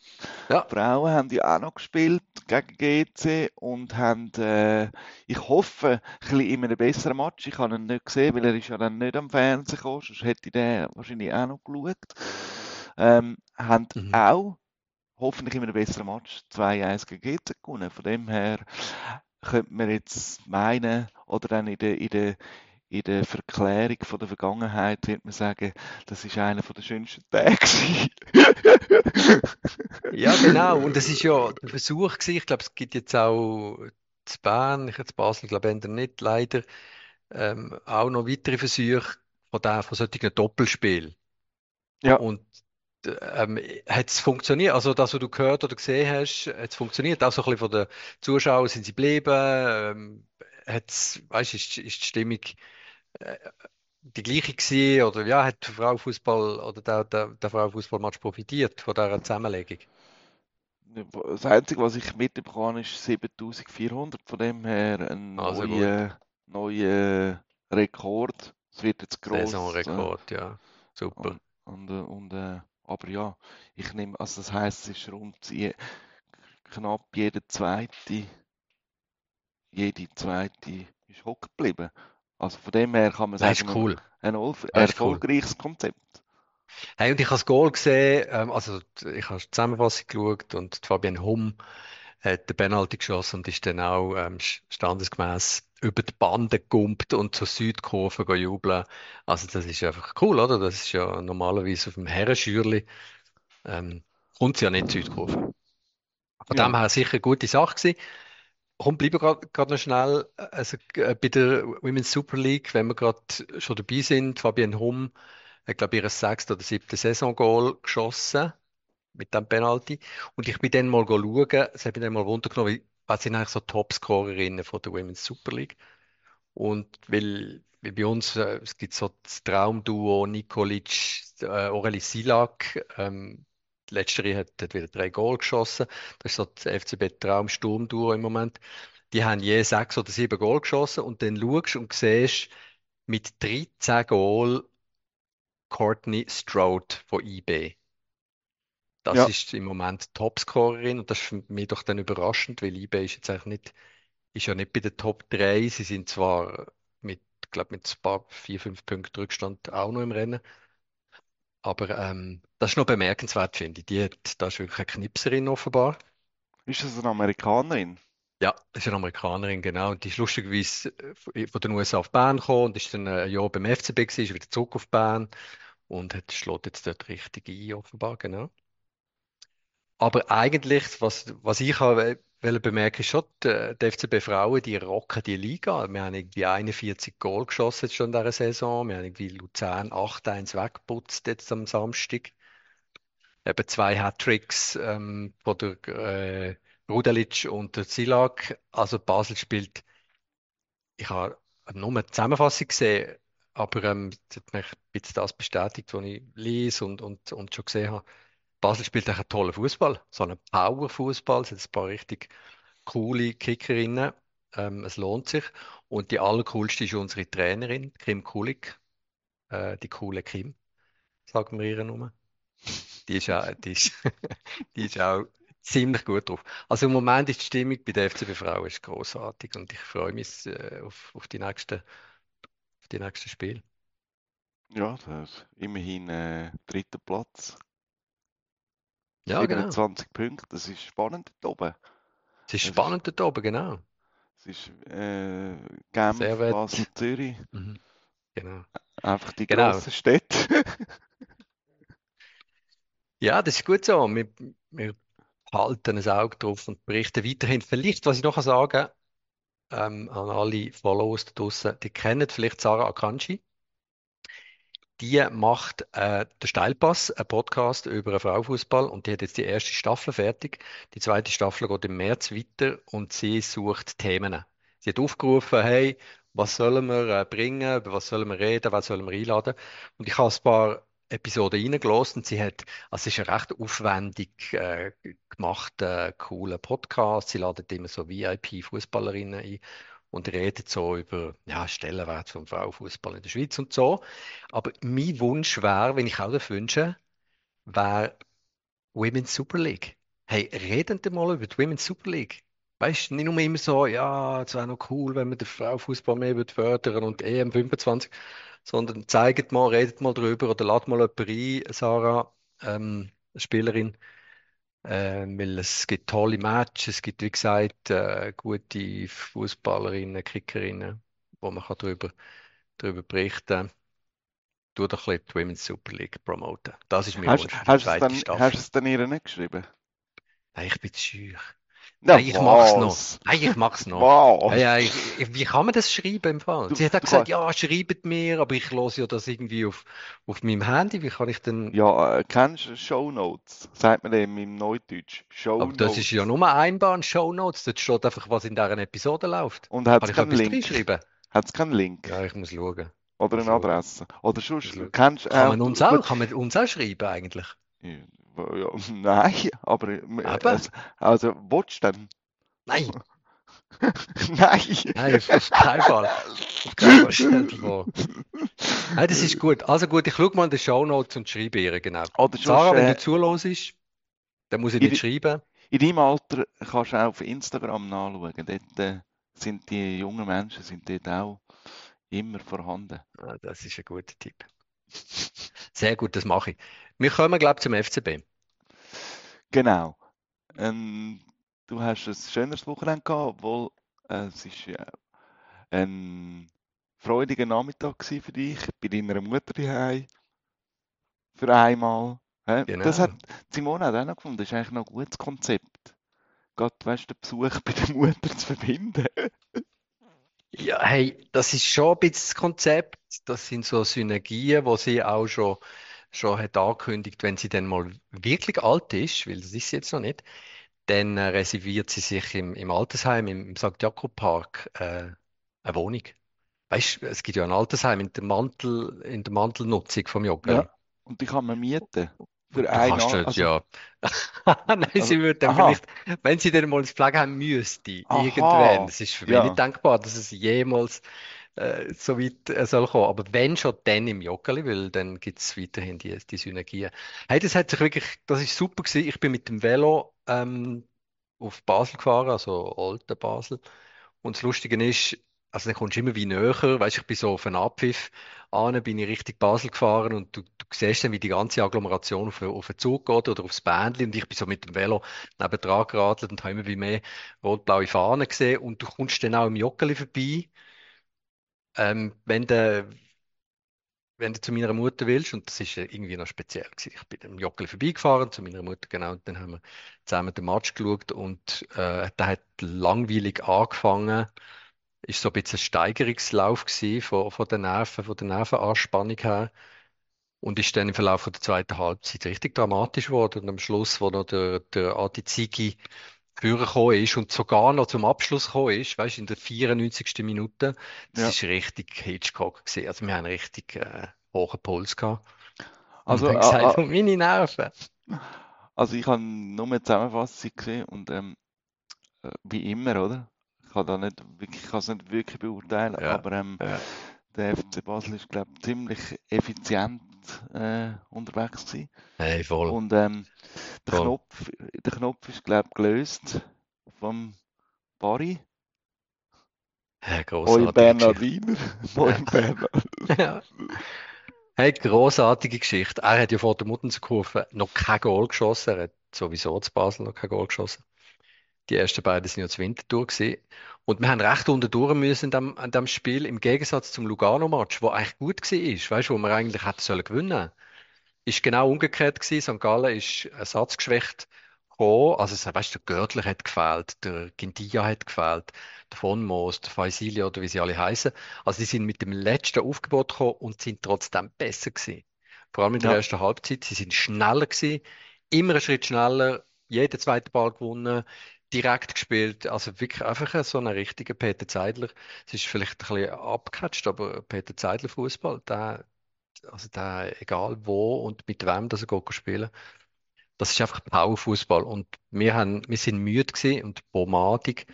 Ja, Die Frauen haben ja auch noch gespielt gegen GC und haben, äh, ich hoffe, ein bisschen in einem besseren Match. Ich habe ihn nicht gesehen, weil er ist ja dann nicht am Fernsehen gekommen, sonst hätte ich den wahrscheinlich auch noch geschaut. Ähm, haben mhm. auch hoffentlich in einem besseren Match 2-1 gegen GC gewonnen. Von dem her könnte man jetzt meinen, oder dann in der, in der, in der Verklärung von der Vergangenheit wird man sagen, das ist einer der schönsten Tage. Ja, genau. Und das ist ja der Versuch gewesen. Ich glaube, es gibt jetzt auch zu Bern, ich jetzt Basel, glaube ich, nicht leider, ähm, auch noch weitere Versuche von, der, von solchen Doppelspielen. Ja, Und ähm, hat es funktioniert? Also das, was du gehört oder gesehen hast, hat es funktioniert? Auch so ein bisschen von den Zuschauern, sind sie geblieben? Ähm, hat's, weißt, ist, ist die Stimmung äh, die gleiche gewesen? Oder ja, hat der Frauenfußball oder der, der, der Frauenfußballmatch profitiert von dieser Zusammenlegung? das Einzige, was ich mitbekommen habe, ist 7400. Von dem her ein Also neuer, neuer Rekord. Es wird jetzt. Äh, Saisonrekord, ja. Super. und, und, äh, und, äh, aber ja, ich nehme, also das heisst, es ist rund je, knapp jeder zweite, jede zweite ist hocken geblieben. Also von dem her kann man Das ist sagen, cool. ein erf- Das ist cool. erfolgreiches Konzept. Hey, und ich habe das Goal gesehen, ähm, also ich habe die Zusammenfassung geschaut und Fabienne Humm hat den Penalty geschossen und ist dann auch ähm, standesgemäß über die Bande gekumpelt und zur Südkurve jubeln. Also das ist einfach cool, oder? Das ist ja normalerweise auf dem Herrenschürli, ähm, kommt ja nicht Südkurve. Von Ja. dem her sicher eine gute Sache gewesen. Komm, bleiben wir gerade noch schnell also, äh, bei der Women's Super League, wenn wir gerade schon dabei sind. Fabienne Humm hat, glaube ich, ihr sechstes oder siebtes Saisongoal geschossen mit dem Penalty. Und ich bin dann mal schauen, es hat mich dann mal wie, was sind eigentlich so Topscorerinnen von der Women's Super League? Und weil, weil bei uns, äh, es gibt so das Traumduo Nikolic, äh, Aurelie Silak, ähm, die letztere hat, hat wieder drei Goal geschossen. Das ist so das FCB Traum-Sturm-Duo im Moment. Die haben je sechs oder sieben Goal geschossen und dann schaust und siehst mit 13 Goal Courtney Stroud von IB. Das Ja. ist im Moment Topscorerin und das ist für mich doch dann überraschend, weil IB ist jetzt eigentlich nicht, ist ja nicht bei den Top 3. Sie sind zwar mit, glaube mit ein paar, vier, fünf Punkten Rückstand auch noch im Rennen, aber ähm, das ist noch bemerkenswert, finde ich. Die hat, das ist wirklich eine Knipserin offenbar. Ist das eine Amerikanerin? Ja, das ist eine Amerikanerin, genau. Und die ist lustigerweise äh, von den USA auf Bern gekommen und ist dann ein Jahr beim FCB gewesen, ist wieder zurück auf Bern und hat, schlägt jetzt dort richtig ein, offenbar, genau. Aber eigentlich, was, was ich habe wollte bemerken, ist schon, die, die FCB Frauen, die rocken die Liga. Wir haben irgendwie 41 Goal geschossen jetzt schon in dieser Saison. Wir haben irgendwie Luzern 8-1 weggeputzt jetzt am Samstag. Eben zwei Hattricks ähm, von der äh, Rudelic und der Zilak. Also Basel spielt, ich habe nur eine Zusammenfassung gesehen, aber ähm, es hat mich ein bisschen das bestätigt, was ich lese und, und, und schon gesehen habe. Basel spielt echt einen tollen Fußball, so einen Power-Fußball. Es sind ein paar richtig coole Kickerinnen. Ähm, es lohnt sich. Und die allercoolste ist unsere Trainerin, Kim Kulik. Äh, die coole Kim, sagen wir ihr nur. Die ist auch, die ist, [laughs] die ist auch ziemlich gut drauf. Also im Moment ist die Stimmung bei der FCB Frauen großartig und ich freue mich äh, auf, auf die nächsten, auf die nächsten Spiele. Ja, das ist immerhin äh, dritter Platz. Ja, genau. 27 Punkte, das ist spannend dort oben. Es ist spannend dort oben, genau. es ist äh, Genf. Basel, Zürich. Mhm. Genau. einfach die Genau. grossen Städte. [laughs] Ja, das ist gut so. Wir, wir halten ein Auge drauf und berichten weiterhin. Vielleicht, was ich noch sagen ähm, an alle Followers da draussen, die kennen vielleicht Sarah Akanji. Die macht äh, den Steilpass, einen Podcast über Frauenfußball und die hat jetzt die erste Staffel fertig. Die zweite Staffel geht im März weiter und sie sucht Themen. Sie hat aufgerufen, hey, was sollen wir äh, bringen, über was sollen wir reden, was sollen wir einladen? Und ich habe ein paar Episoden reingelassen und sie hat, also es ist ein recht aufwendig äh, gemachter, cooler Podcast. Sie ladet immer so VIP-Fußballerinnen ein und redet so über ja, Stellenwert vom Frauenfußball in der Schweiz und so. Aber mein Wunsch wäre, wenn ich auch das wünsche, wäre Women's Super League. Hey, reden wir mal über die Women's Super League. Weißt du, nicht nur immer so, ja, es wäre noch cool, wenn wir den Frauenfußball mehr würden fördern und EM25, sondern zeigt mal, redet mal drüber oder ladet mal jemanden ein, Sarah, ähm, Spielerin, weil es gibt tolle Matches, es gibt, wie gesagt, äh, gute Fußballerinnen, Kickerinnen, wo man kann drüber, drüber berichten kann. Tu doch ein bisschen die Women's Super League promoten. Das ist mein Hast, Wunsch hast, du es dann, hast du es dann ihr nicht geschrieben? Nein, ich bin zu schüch. Na, Nein, ich mach's noch. was? Nein, ich mach's noch. Was? Ja, ja, ich, wie kann man das schreiben im Fall? Sie hat auch gesagt, ja, schreibt mir, aber ich höre ja das irgendwie auf, auf meinem Handy. Wie kann ich denn? Ja, äh, kennst du Shownotes? Sagt man dem im Neudeutsch. aber das ist ja nur Einbahn, Shownotes. Dort steht einfach, was in dieser Episode läuft. Und hat es keinen Link? Hat es keinen Link? Ja, ich muss schauen. Oder eine. Adresse? Oder sonst, kennst du Kann man uns auch, kann man uns auch schreiben eigentlich? Ja, ja, [laughs] nein, aber, äh, Aber? Also, also willst du denn? Nein, [laughs] Nein. nein, auf, keinen Fall. Auf keinen Fall, stell dir vor. Nein, das ist gut. Also gut, ich schaue mal in die Shownotes und schreibe ihr, genau. Oder Sarah, sonst, wenn du zuhörst, dann muss ich nicht schreiben. in deinem Alter kannst du auch auf Instagram nachschauen. Dort äh, sind die jungen Menschen sind dort auch immer vorhanden. Ah, das ist ein guter Tipp. Sehr gut, das mache ich. Wir kommen, glaube ich, zum FCB. Genau. Ähm, du hast ein schöneres Wochenende gehabt, obwohl äh, es ist äh, ein freudiger Nachmittag gewesen für dich bei deiner Mutter daheim für einmal. Hä? Das Genau. hat Simone hat auch noch gefunden, das ist eigentlich noch ein gutes Konzept. Gerade, weißt den Besuch [laughs] bei der Mutter zu verbinden. Ja, hey, das ist schon ein bisschen das Konzept. Das sind so Synergien, wo sie auch schon, schon hat angekündigt, wenn sie dann mal wirklich alt ist, weil das ist sie jetzt noch nicht, dann äh, reserviert sie sich im, im Altersheim, im, im St. Jakob Park, äh, eine Wohnung. Weißt du, es gibt ja ein Altersheim in der Mantel, in der Mantelnutzung vom Joggeli. Ja. Und die kann man mieten. Für Da ein kannst du Jahr. Also, ja. [laughs] Nein, sie Also, würde dann aha. vielleicht, wenn sie dann mal ins Pflegeheim müsste, Aha. irgendwann, das ist für mich Ja. nicht denkbar, dass es jemals äh, so weit äh, soll kommen. Aber wenn schon, dann im Joggeli, weil dann gibt es weiterhin die, die Synergien. Hey, das hat sich wirklich, das ist super gewesen. Ich bin mit dem Velo ähm, auf Basel gefahren, also Olten Basel. Und das Lustige ist, also dann kommst du immer wie näher, weißt, ich bin so auf einen Abpfiff an, bin ich Richtung Basel gefahren und du, du siehst dann, wie die ganze Agglomeration auf, auf den Zug geht oder aufs Bändli und ich bin so mit dem Velo nebendran geradelt und habe immer wie mehr rot-blaue Fahnen gesehen und du kommst dann auch im Joggeli vorbei, ähm, wenn du, wenn du zu meiner Mutter willst und das ist irgendwie noch speziell. Ich bin im Joggeli vorbeigefahren zu meiner Mutter genau und dann haben wir zusammen den Match geschaut und äh, der hat langweilig angefangen ist so ein bisschen ein Steigerungslauf gewesen von, von den Nerven, von der Nervenanspannung her. Und ist dann im Verlauf der zweiten Halbzeit richtig dramatisch geworden. Und am Schluss, wo noch der, der Adi Zigi vorgekommen ist und sogar noch zum Abschluss gekommen ist, weißt du, in der 94. Minute, das Ja. ist richtig Hitchcock gewesen. Also wir haben richtig äh, hohen Puls gehabt. Und Also, äh, gesagt, äh, von meine Nerven. also ich habe nur eine Zusammenfassung gesehen und ähm, äh, wie immer, oder? Ich kann da nicht wirklich, ich kann es nicht wirklich beurteilen, Ja. aber ähm, Ja. Der FC Basel ist, glaube ich, ziemlich effizient äh, unterwegs gewesen. Hey, voll. Und ähm, der Voll. Knopf, der Knopf ist, glaube ich, gelöst vom Barry. Oi grossartige Geschichte. Bernardiner. [laughs] Moin Bernard. [laughs] Ja. Hey, grossartige Geschichte. Er hat ja vor der Muttenkurve noch kein Goal geschossen. Er hat sowieso zu Basel noch kein Goal geschossen. Die ersten beiden sind ja zur Wintertour gewesen. Und wir haben recht unten durch müssen an dem, an dem Spiel, im Gegensatz zum Lugano-Match, wo eigentlich gut war, weißt du, wo wir eigentlich hätten sollen gewinnen ist genau umgekehrt gewesen. St. Gallen ist ersatzgeschwächt gekommen. Also, weißt du, der Görtler hat gefehlt, der Gindia hat gefehlt, der Von Moos, der Faisilia oder wie sie alle heißen. Also, die sind mit dem letzten Aufgebot gekommen und sind trotzdem besser gewesen. Vor allem in der Ja. ersten Halbzeit. Sie sind schneller gewesen, immer einen Schritt schneller, jeden zweiten Ball gewonnen, direkt gespielt. Also wirklich einfach so ein richtiger Peter Zeidler. Es ist vielleicht ein bisschen abgecatcht, aber Peter Zeidler Fußball, der, also der, egal wo und mit wem, dass er geht spielen. Das ist einfach Powerfußball. Und wir haben, wir sind müde gewesen und pomadig.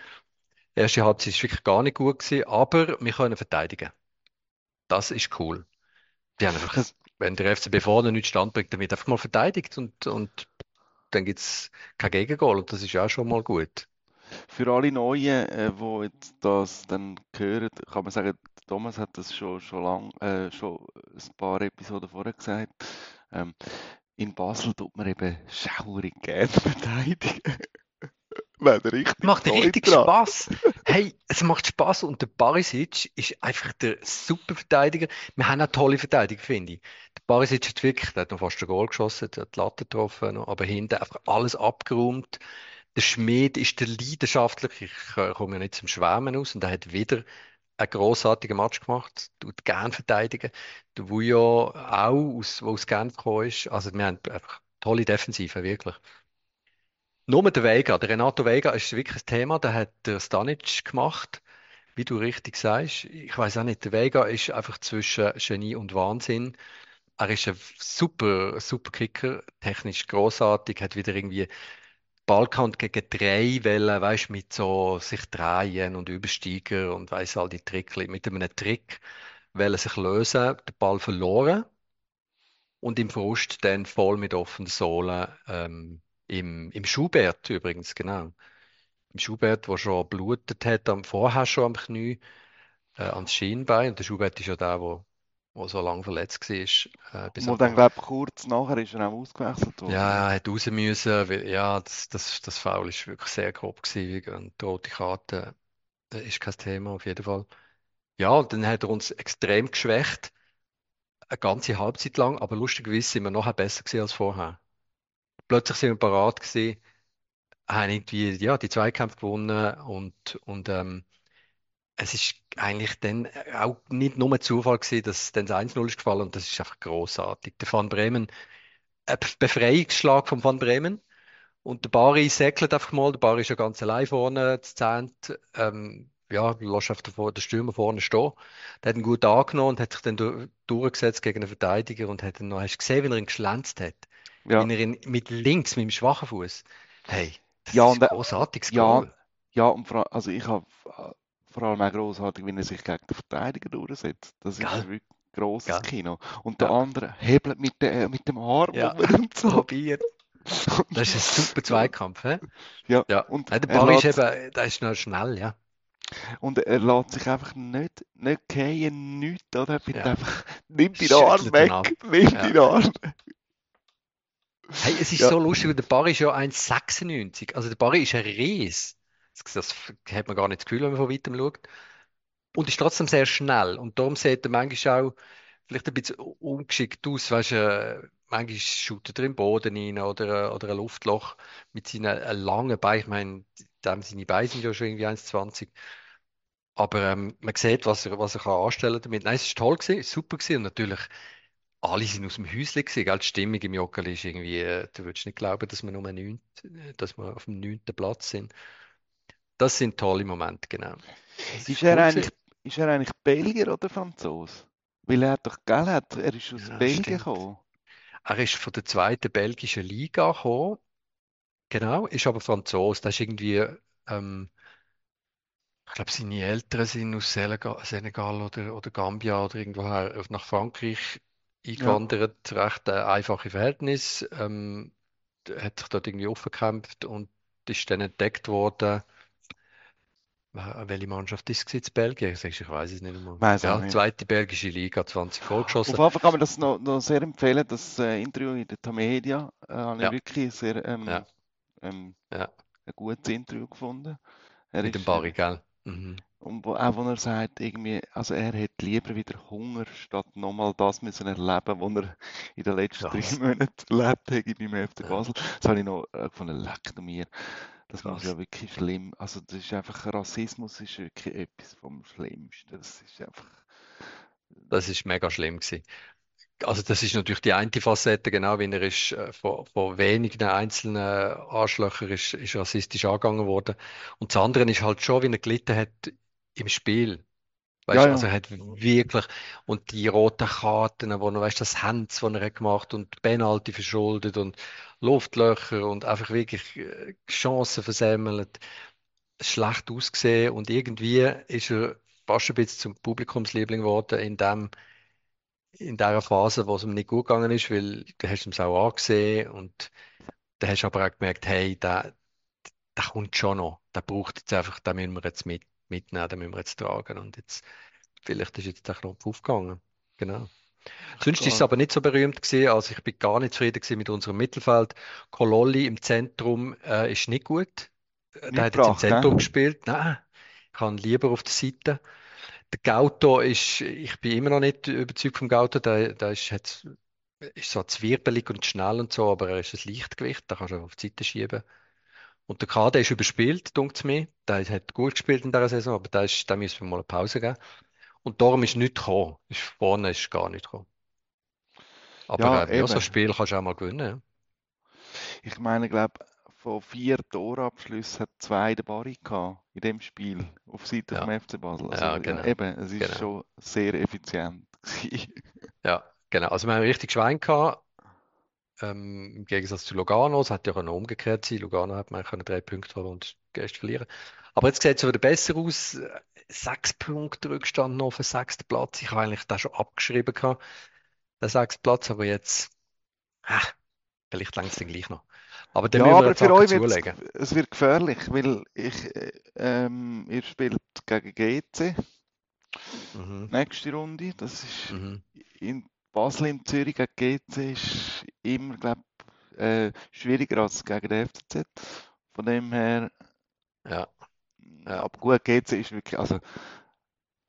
Die erste Halbzeit ist wirklich gar nicht gut gewesen, aber wir können verteidigen. Das ist cool. Die haben einfach, wenn der FCB vorne nicht stand bringt, dann wird einfach mal verteidigt und, und dann gibt es kein Gegengol und das ist ja auch schon mal gut. Für alle Neuen, äh, die jetzt das dann hören, kann man sagen, Thomas hat das schon, schon lang, äh, schon ein paar Episoden vorher gesagt. Ähm, in Basel tut man eben schaurig gerne [laughs] verteidigen. [laughs] Er Macht richtig. Spaß. Hey, es macht Spaß und der Barisic ist einfach der super Verteidiger. Wir haben auch tolle Verteidiger, finde ich. Der Barisic hat wirklich, der hat noch fast ein Goal geschossen, der hat die Latte getroffen, aber hinten einfach alles abgeräumt. Der Schmied ist der leidenschaftliche, ich äh, komme ja nicht zum Schwärmen aus und er hat wieder einen grossartigen Match gemacht, tut gern verteidigen. Der Vujo auch, aus, wo aus Genf gekommen ist. Also wir haben einfach tolle Defensive, wirklich. Nur der Vega, der Renato Vega ist wirklich ein Thema, der hat der Stanic gemacht, wie du richtig sagst. Ich weiß auch nicht, der Vega ist einfach zwischen Genie und Wahnsinn. Er ist ein super, super Kicker, technisch großartig, hat wieder irgendwie Ballkant gegen drei Wellen, weißt mit so sich drehen und Übersteiger und weiß all die Tricks. Mit einem Trick wollen sich lösen, den Ball verloren und im Frust dann voll mit offener Sohle ähm, im, im Schubert übrigens, genau. Im Schubert, wo schon blutet hat, am, vorher schon am Knie, äh, ans Schienbein. Und der Schubert ist ja der, wo, wo so lange verletzt war. Äh, bis Und dann, glaube ich, kurz nachher ist er auch ausgewechselt worden. ja, er hat raus müssen, weil, ja, das, das, das Foul ist wirklich sehr grob gewesen und die rote Karte äh, ist kein Thema auf jeden Fall. Ja, und dann hat er uns extrem geschwächt, eine ganze Halbzeit lang, aber lustigerweise sind wir nachher besser gewesen als vorher. Plötzlich sind wir parat gewesen, haben irgendwie, ja, die Zweikämpfe gewonnen und, und ähm, es ist eigentlich dann auch nicht nur ein Zufall gewesen, dass dann das 1-0 ist gefallen und das ist einfach großartig. Der Van Bremen, ein Befreiungsschlag von Van Bremen. Und der Bari säckelt einfach mal. Der Bari ist ja ganz allein vorne, das Zehnt. Ähm, ja, lässt einfach den Stürmer vorne stehen. Der hat ihn gut angenommen und hat sich dann du- durchgesetzt gegen einen Verteidiger und hat dann noch, hast gesehen, wie er ihn geschlänzt hat? Ja. Wie er mit links, mit dem schwachen Fuß. Hey, das Ja, ist und, äh, ein großartiges ja, Goal. Ja, und vor, also ich habe vor allem auch grossartig, wie er sich gegen den Verteidiger durchsetzt. Das ist Gell? wirklich grosses Gell? Kino. Und der Ja. andere hebelt mit, der, mit dem Arm Ja. und so. Probiert. [laughs] Das ist ein super Zweikampf, hä? Ja, Ja. und Ja, der er Bari ist eben, der ist noch schnell, ja. und er lässt sich einfach nicht, nicht gehen, nichts, oder? Er Ja. einfach, nimm den Arm weg, nimm Ja. den Arm. Hey, es ist Ja. so lustig, weil der Barry ist ja 1,96. Also der Barry ist ein Ries. Das, das hat man gar nicht das Gefühl, wenn man von weitem schaut. Und ist trotzdem sehr schnell. Und darum sieht er manchmal auch vielleicht ein bisschen ungeschickt aus. Weißt äh, manchmal shootet er im Boden rein oder, oder ein Luftloch mit seinen äh, langen Beinen. Ich meine, dem seine Beine sind ja schon irgendwie 1,20. Aber ähm, man sieht, was er, was er kann anstellen damit. Nein, es ist toll gewesen, super gewesen. Und natürlich, alle sind aus dem Häuschen gewesen. Gell? Die Stimmung im Joggeli ist irgendwie, äh, du würdest nicht glauben, dass wir nur neunt, äh, dass wir auf dem neunten Platz sind. Das sind tolle Momente, genau. Das Ist cool er gewesen. eigentlich, ist er eigentlich Belgier oder Franzose? Weil er hat doch, gell, er hat- er ist aus Ja, Belgien stimmt. gekommen. Er ist von der zweiten belgischen Liga gekommen. Genau, ist aber Franzose. Das ist irgendwie, ähm, ich glaube, seine Eltern sind aus Senegal, Senegal oder, oder Gambia oder irgendwoher auf- nach Frankreich eingewandert. Recht äh, einfache Verhältnis. Ähm, hat sich dort irgendwie aufgekämpft und ist dann entdeckt worden. Wel- Welche Mannschaft ist es in Belgien? Sagst Ich weiß es nicht. Weiss auch Ja, nicht. zweite belgische Liga, 20 Goal geschossen. Auf jeden Fall kann man das noch, noch sehr empfehlen, das äh, Interview in der Tamedia äh, habe ich Ja. wirklich sehr ähm, Ja. ähm, Ja. ein gutes Interview gefunden. Er Mit dem Barry, gell? Mhm. Und wo, auch wenn er sagt, irgendwie, also er hätte lieber wieder Hunger, statt nochmal das müssen erleben, was er in den letzten drei [laughs] Monaten erlebt hat beim FC Basel. Das habe ich noch äh, gefunden, leck mir. Das muss ja wirklich schlimm. Also das ist einfach, Rassismus ist wirklich etwas vom Schlimmsten. Das ist einfach... Das ist mega schlimm gewesen. Also das ist natürlich die eine Facette, genau wie er ist äh, von, von wenigen einzelnen Arschlöchern ist, ist rassistisch angegangen worden. Und das andere ist halt schon, wie er gelitten hat im Spiel. Weißt, ja, ja. Also er hat wirklich, und die roten Karten, wo er, weißt, das Hands, was er hat gemacht und Penalty verschuldet und Luftlöcher und einfach wirklich äh, Chancen versemmelt, schlecht ausgesehen und irgendwie ist er fast ein bisschen zum Publikumsliebling geworden in dem, in der Phase, wo es ihm nicht gut gegangen ist, weil du hast ihm auch angesehen und da hast du aber auch gemerkt, hey, der, der kommt schon noch, der braucht jetzt einfach, den müssen wir jetzt mit, mitnehmen, den müssen wir jetzt tragen und jetzt, vielleicht ist jetzt der Knopf aufgegangen. Genau. Sonst ist es aber nicht so berühmt gewesen, also ich bin gar nicht zufrieden mit unserem Mittelfeld. Kololli im Zentrum äh, ist nicht gut. Nicht der hat jetzt im Zentrum ne? gespielt. Nein, ich kann lieber auf der Seite. Der Gauto ist, ich bin immer noch nicht überzeugt vom Gauto, der, der ist, hat, ist so zwirbelig und schnell und so, aber er ist ein Leichtgewicht, da kannst du auf die Seite schieben. Und der Kader ist überspielt, denkt es mir. Der hat gut gespielt in dieser Saison, aber da, ist, da müssen wir mal eine Pause geben. Und darum ist nichts gekommen. Ist, vorne ist gar nicht gekommen. Aber ja, äh, so ein Spiel kannst du auch mal gewinnen. Ja. Ich meine, ich glaube, von vier Torabschlüssen hat zwei der Barry gehabt in dem Spiel auf Seite ja. vom FC Basel. Also, ja, genau. eben, es ist genau. schon sehr effizient. [laughs] ja, genau. Also wir haben richtig Schwein gehabt. Ähm, Im Gegensatz zu Lugano, es hat ja auch noch umgekehrt sein. Lugano hat man drei Punkte holen und Gäste verlieren. Aber jetzt sieht es wieder besser aus. Sechs Punkte Rückstand noch auf den sechsten Platz. Ich habe eigentlich da schon abgeschrieben gehabt, den sechsten Platz, aber jetzt, ah, vielleicht längst den gleich noch. Aber dann ja, aber für euch wird es wird gefährlich, weil ich, ähm, ihr spielt gegen GC. Mhm. Nächste Runde. Das ist mhm. in Basel in Zürich gegen GC ist immer, glaube äh, schwieriger als gegen den FCZ. Von dem her. Ja. ja. Aber gut, GC ist wirklich, also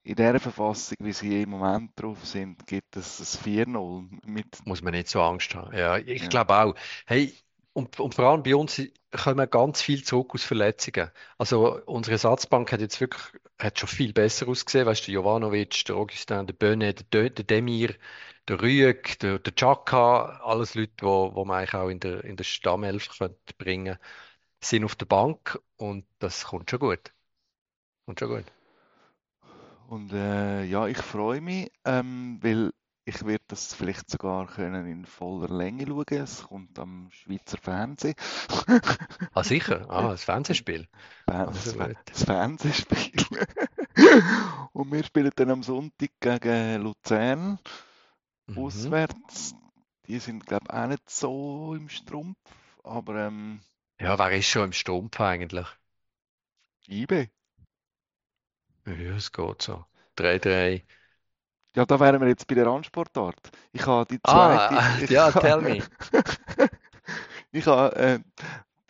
in der Verfassung, wie sie im Moment drauf sind, gibt es ein 4-0 Muss man nicht so Angst haben. Ja, ich ja. glaube auch. Hey, und, und, vor allem bei uns kommen ganz viel zurück aus Verletzungen. Also unsere Ersatzbank hat jetzt wirklich hat schon viel besser ausgesehen. Weißt du, Jovanovic, der Augustin, der Böne, der, der Demir, der Rüeg, der, der Chaka, alles Leute, die wo, wo man eigentlich auch in der, in der Stammelf könnte bringen sind auf der Bank und das kommt schon gut. Kommt schon gut. Und äh, ja, ich freue mich, ähm, weil ich werde das vielleicht sogar können in voller Länge schauen. Es kommt am Schweizer Fernsehen. ah, sicher? Ah, [laughs] das Fernsehspiel. Das, das, Fernsehspiel. Und wir spielen dann am Sonntag gegen Luzern mhm. auswärts. Die sind, glaube ich, auch nicht so im Strumpf, aber. Ähm, ja, wer ist schon im Strumpf eigentlich? IB. Ja, es geht so. 3-3. Ja, da wären wir jetzt bei der Randsportart. Ich habe die ah, zweite. [laughs] Ah, ja, habe, tell me. [laughs] ich habe äh,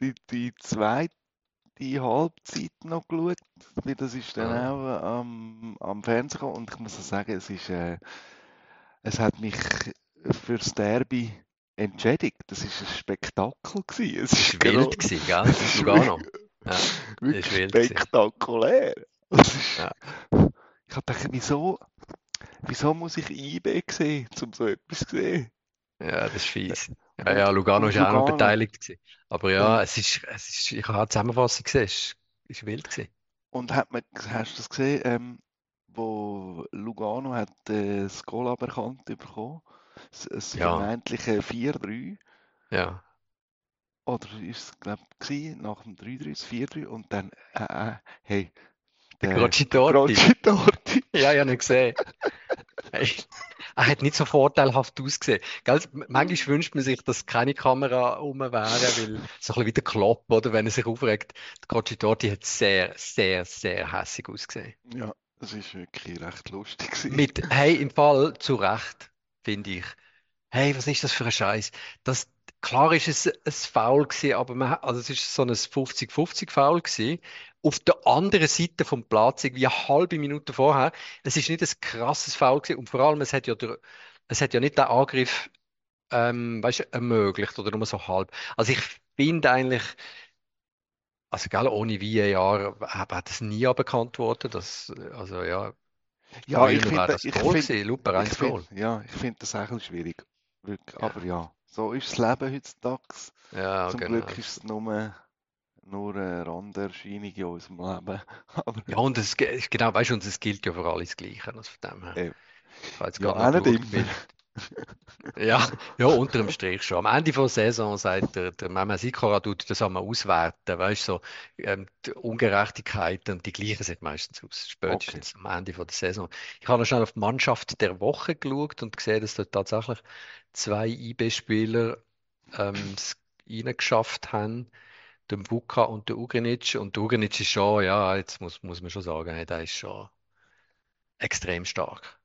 die, die zweite Halbzeit noch geschaut, weil das ist dann ah. auch am, am Fernsehen und ich muss sagen, es ist, äh, es hat mich fürs Derby entschädigt. Das ist ein Spektakel gewesen. Es ist wild genau, gewesen, gell? Lugano. Ja, wirklich spektakulär. Ist, ja. Ich habe gedacht, wieso, wieso muss ich IB sehen, um so etwas zu sehen? Ja, das ist fies. Ja, ja Lugano war auch noch beteiligt. Gewesen. Aber ja, ja, Es, ist, es ist, ich habe eine Zusammenfassung gesehen, es ist, wild. Gewesen. Und hat man, hast du das gesehen, ähm, wo Lugano hat äh, das Goal aberkannt bekommen? Das, ja. vermeintliche 4-3. Ja. Oder ist es, glaube ich, nach dem 3-3, das 4-3 und dann, äh, äh, hey, der Crocitorti. Crocitorti. [laughs] ja, ich habe ihn gesehen. er hat nicht so vorteilhaft ausgesehen. Gell? Manchmal wünscht man sich, dass keine Kamera um wäre, weil so ein bisschen wie der Klopp, oder, wenn er sich aufregt. Der Crocitorti hat sehr, sehr, sehr hässlich ausgesehen. Ja, das ist wirklich recht lustig. Mit, hey, im Fall zu Recht, finde ich. Hey, was ist das für ein Scheiß? Das, klar ist es ein Foul gewesen, aber man, also es ist so ein 50-50 Foul gewesen. Auf der anderen Seite vom Platz, irgendwie eine halbe Minute vorher, es ist nicht ein krasses Foul gewesen und vor allem, es hat ja, der, es hat ja nicht den Angriff, ähm, weißt ermöglicht oder nur so halb. Also ich finde eigentlich, also gell, ohne VAR hat es nie aberkannt worden, dass, also ja, Ja, ich finde, das ich Goal finde, gewesen, Luper ich 1 Goal. finde, ja, ich finde das auch schwierig. Wirklich. Ja. Aber ja, so ist das Leben heutzutage. Ja, Zum genau. Glück ist es nur, nur eine Randerscheinung in unserem Leben. [laughs] Aber Ja, und es, ge- genau, weißt du, und es gilt ja für alle das Gleiche. Also von dem her. Ich jetzt ja, noch nicht immer. [laughs] Ja, ja, unter dem Strich schon. Am Ende der Saison sagt der, der Mehmet Sikora, tut das einmal auswerten, weißt du, so, ähm, die Ungerechtigkeiten und die gleichen sind meistens aus, spätestens am Ende der Saison. Ich habe noch schnell auf die Mannschaft der Woche geschaut und gesehen, dass dort tatsächlich zwei IB-Spieler ähm, es reingeschafft haben, der Mvuka und der Ugrinic. Und der Ugrinic ist schon, ja, jetzt muss, muss man schon sagen, hey, der ist schon extrem stark.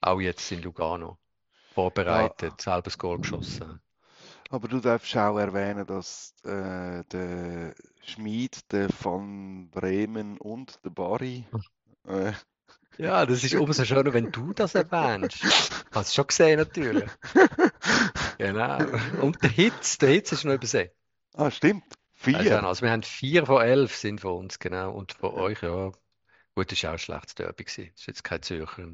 Auch jetzt in Lugano. Vorbereitet, selber das Goal geschossen. Aber du darfst auch erwähnen, dass äh, der Schmid, der Van Bremen und der Bari äh, Ja, das ist umso schöner, wenn du das erwähnst. Hast du schon gesehen, natürlich. [laughs] Genau. Und der Hitz, der Hitz ist noch übersehen. Ah, stimmt. Also, Vier. also wir haben vier von elf sind von uns, genau. Und von euch, ja. Gut, das war auch ein schlechtes Derby gewesen. Das ist jetzt kein Zürcher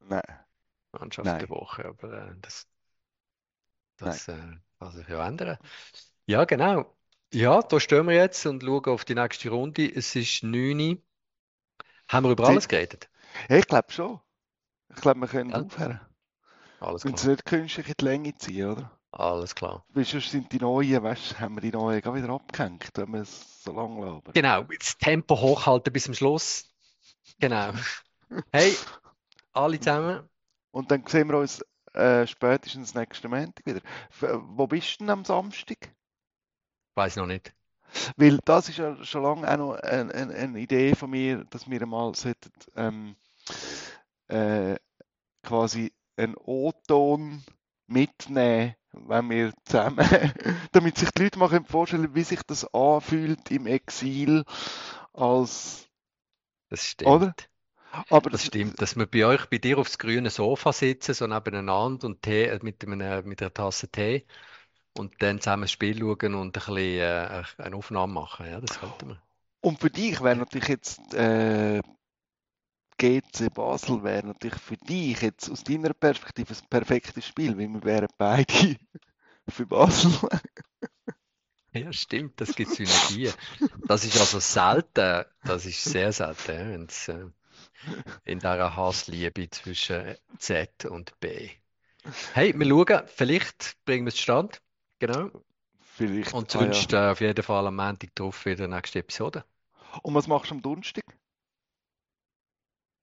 Nein. Mannschaft Nein. der Woche, aber äh, das, das äh, kann sich ja ändern. Ja, genau. Ja, da stehen wir jetzt und schauen auf die nächste Runde. Es ist 9 Uhr. Haben wir über Sie- alles geredet? Ja, ich glaube schon. Ich glaube, wir können Ja. aufhören. Alles Wenn es klar. nicht künstlich in die Länge ziehen, oder? Alles klar. Weil sonst sind die neuen, weißt du, haben wir die neuen gar wieder abgehängt, wenn wir es so lang labern. Genau, das Tempo hochhalten bis zum Schluss. Genau. [laughs] Hey, alle zusammen. Und dann sehen wir uns äh, spätestens nächsten Montag wieder. F wo bist du denn am Samstag? Weiß noch nicht. Weil das ist ja schon lange auch noch eine, eine, eine Idee von mir, dass wir mal sollten, ähm, äh, quasi einen O-Ton mitnehmen, wenn wir zusammen, [laughs] damit sich die Leute mal können vorstellen wie sich das anfühlt im Exil als, Das stimmt. Oder? aber Das stimmt, dass wir bei euch, bei dir aufs grüne Sofa sitzen, so nebeneinander und Tee, äh, mit, einem, mit einer Tasse Tee und dann zusammen das Spiel schauen und ein bisschen äh, eine Aufnahme machen. Ja, das könnten wir. Und für dich wäre natürlich jetzt äh, GC Basel wäre natürlich für dich jetzt aus deiner Perspektive ein perfektes Spiel, weil wir wären beide [laughs] für Basel. [laughs] Ja, stimmt, das gibt Synergien. Das ist also selten, das ist sehr selten, ja, wenn's, äh, in dieser Hassliebe zwischen Z und B. Hey, wir schauen, vielleicht bringen wir es zustande. Genau. Vielleicht. Und ah, ja. sonst äh, auf jeden Fall am Montag drauf wieder nächste Episode. Und was machst du am Donnerstag?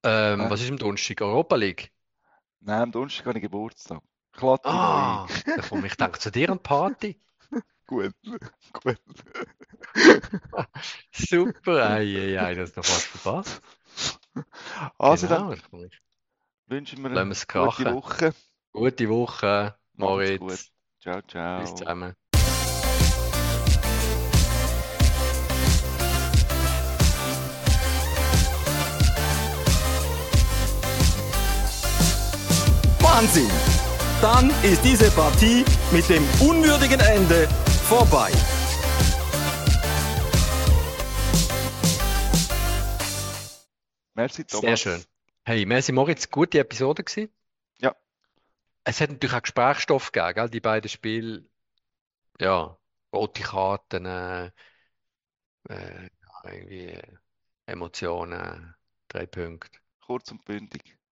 Ähm, Äh. was ist am Donnerstag? Europa League? Nein, am Donnerstag habe ich Geburtstag. Noch Ah, ein. da komme ich denke zu dir an die Party. [laughs] Gut, gut. [laughs] Super, ei, ei, ei, das ist noch fast verpasst. Also Genau, dann wünschen wir eine gute krachen. Woche. Gute Woche, Macht's gut. Moritz. Ciao, ciao. Bis zusammen. Wahnsinn! Dann ist diese Partie mit dem unwürdigen Ende vorbei. Merci, Thomas. Sehr schön. Hey, merci Moritz, gute Episode gewesen. Ja. Es hat natürlich auch Gesprächsstoff gegeben, gell? Die beiden Spiele, ja, rote Karten, äh, äh, irgendwie äh, Emotionen, drei Punkte. Kurz und bündig.